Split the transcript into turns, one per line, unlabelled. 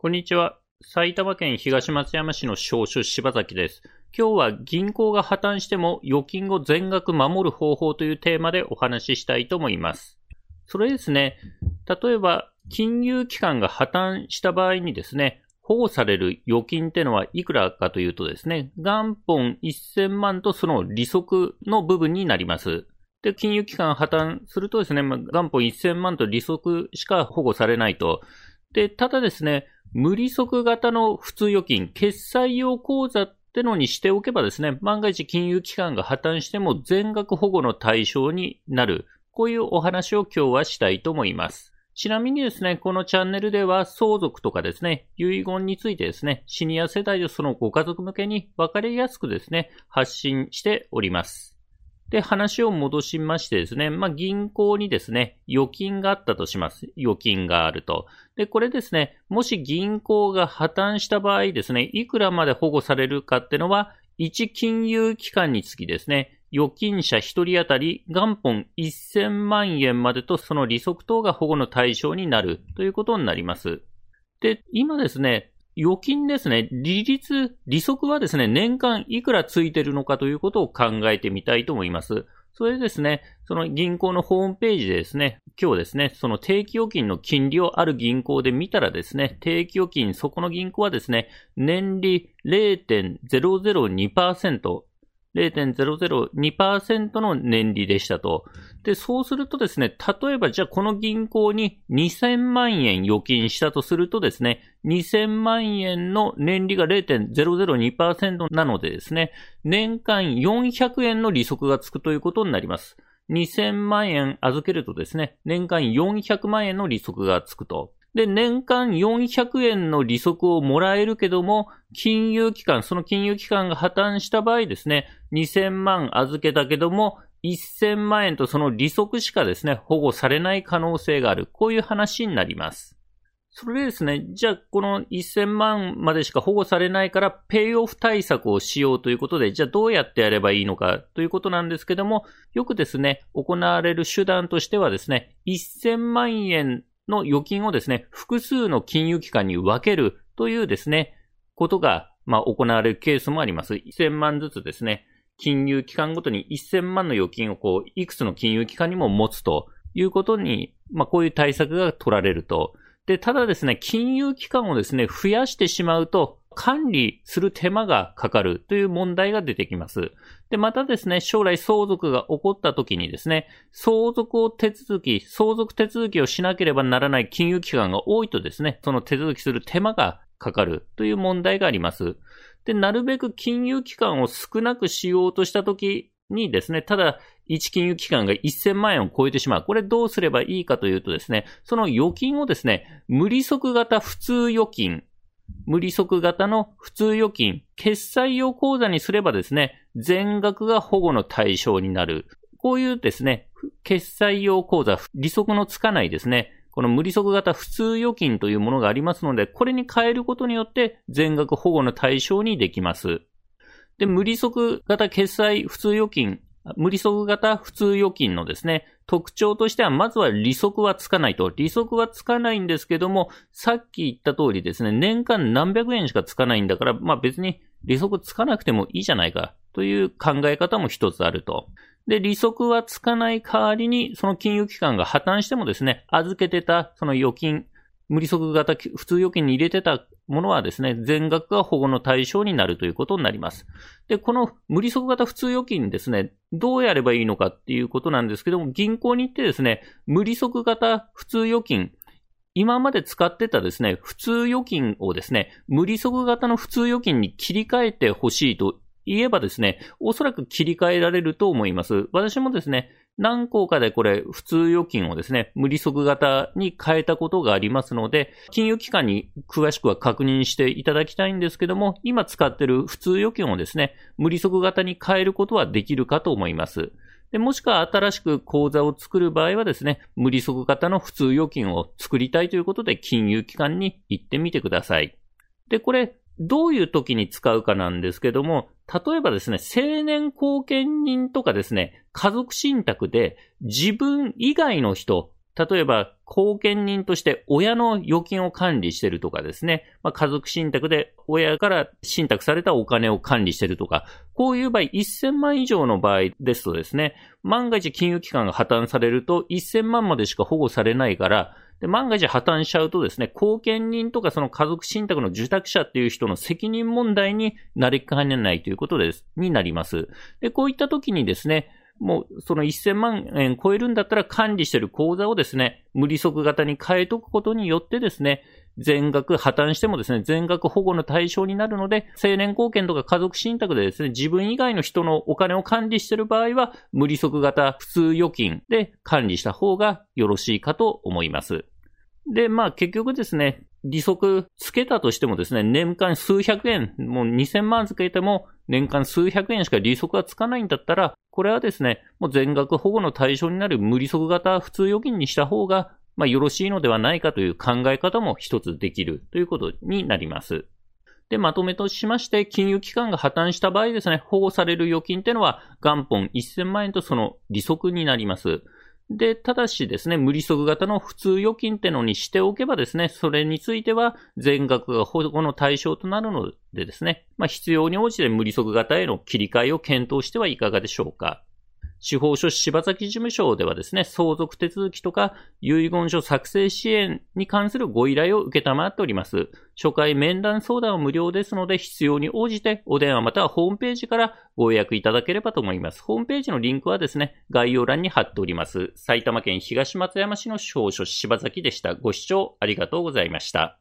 こんにちは。埼玉県東松山市の商主柴崎です。今日は銀行が破綻しても預金を全額守る方法というテーマでお話ししたいと思います。それですね、例えば金融機関が破綻した場合にですね、保護される預金ってのはいくらかというとですね、元本1000万とその利息の部分になります。で、金融機関破綻するとですね、元本1000万と利息しか保護されないと。で、ただですね、無利息型の普通預金、決済用口座ってのにしておけばですね、万が一金融機関が破綻しても全額保護の対象になる。こういうお話を今日はしたいと思います。ちなみにですね、このチャンネルでは相続とかですね、遺言についてですね、シニア世代とそのご家族向けに分かりやすくですね、発信しております。で、話を戻しましてですね、まあ、銀行にですね、預金があったとします。預金があると。で、これですね、もし銀行が破綻した場合ですね、いくらまで保護されるかってのは、1金融機関につきですね、預金者1人当たり元本1000万円までとその利息等が保護の対象になるということになります。で、今ですね、預金ですね、利率、利息はですね、年間いくらついてるのかということを考えてみたいと思います。それでですね、その銀行のホームページでですね、今日ですね、その定期預金の金利をある銀行で見たらですね、定期預金、そこの銀行はですね、年利0.002%、0.002%の年利でしたと。で、そうするとですね、例えばじゃあこの銀行に2000万円預金したとするとですね、2000万円の年利が0.002%なのでですね、年間400円の利息がつくということになります。2000万円預けるとですね、年間400万円の利息がつくと。で、年間400円の利息をもらえるけども、金融機関、その金融機関が破綻した場合ですね、2000万預けたけども、1000万円とその利息しかですね、保護されない可能性がある。こういう話になります。それでですね、じゃあこの1000万までしか保護されないから、ペイオフ対策をしようということで、じゃあどうやってやればいいのかということなんですけども、よくですね、行われる手段としてはですね、1000万円の預金をですね、複数の金融機関に分けるというですね、ことが、まあ、行われるケースもあります。1000万ずつですね、金融機関ごとに1000万の預金をこう、いくつの金融機関にも持つということに、まあ、こういう対策が取られると。で、ただですね、金融機関をですね、増やしてしまうと、管理する手間がかかるという問題が出てきます。で、またですね、将来相続が起こった時にですね、相続を手続き、相続手続きをしなければならない金融機関が多いとですね、その手続きする手間がかかるという問題があります。で、なるべく金融機関を少なくしようとした時にですね、ただ、1金融機関が1000万円を超えてしまう。これどうすればいいかというとですね、その預金をですね、無利息型普通預金無利息型の普通預金、決済用口座にすればですね、全額が保護の対象になる。こういうですね、決済用口座、利息のつかないですね、この無利息型普通預金というものがありますので、これに変えることによって全額保護の対象にできます。で、無利息型決済普通預金、無利息型普通預金のですね、特徴としては、まずは利息はつかないと。利息はつかないんですけども、さっき言った通りですね、年間何百円しかつかないんだから、まあ別に利息つかなくてもいいじゃないか、という考え方も一つあると。で、利息はつかない代わりに、その金融機関が破綻してもですね、預けてたその預金、無利息型普通預金に入れてたものはですね、全額が保護の対象になるということになります。で、この無利息型普通預金ですね、どうやればいいのかっていうことなんですけども、銀行に行ってですね、無利息型普通預金、今まで使ってたですね、普通預金をですね、無利息型の普通預金に切り替えてほしいと言えばですね、おそらく切り替えられると思います。私もですね、何個かでこれ、普通預金をですね、無利息型に変えたことがありますので、金融機関に詳しくは確認していただきたいんですけども、今使ってる普通預金をですね、無利息型に変えることはできるかと思います。でもしくは新しく口座を作る場合はですね、無利息型の普通預金を作りたいということで金融機関に行ってみてください。で、これ、どういう時に使うかなんですけども、例えばですね、青年後見人とかですね、家族信託で自分以外の人、例えば、後見人として親の預金を管理してるとかですね、まあ、家族信託で親から信託されたお金を管理してるとか、こういう場合、1000万以上の場合ですとですね、万が一金融機関が破綻されると1000万までしか保護されないから、で、万が一破綻しちゃうとですね、後見人とかその家族信託の受託者っていう人の責任問題になりかねないということです、になります。で、こういった時にですね、もうその1000万円超えるんだったら管理してる口座をですね、無利息型に変えとくことによってですね、全額破綻してもですね、全額保護の対象になるので、青年貢献とか家族信託でですね、自分以外の人のお金を管理している場合は、無利息型普通預金で管理した方がよろしいかと思います。で、まあ結局ですね、利息つけたとしてもですね、年間数百円、もう2000万つけても年間数百円しか利息がつかないんだったら、これはですね、もう全額保護の対象になる無利息型普通預金にした方が、まあよろしいのではないかという考え方も一つできるということになります。で、まとめとしまして、金融機関が破綻した場合ですね、保護される預金っていうのは元本1000万円とその利息になります。で、ただしですね、無利息型の普通預金ってのにしておけばですね、それについては全額が保護の対象となるのでですね、まあ必要に応じて無利息型への切り替えを検討してはいかがでしょうか。司法書士柴崎事務所ではですね、相続手続きとか遺言書作成支援に関するご依頼を受けたまっております。初回面談相談は無料ですので、必要に応じてお電話またはホームページからご予約いただければと思います。ホームページのリンクはですね、概要欄に貼っております。埼玉県東松山市の司法書士柴崎でした。ご視聴ありがとうございました。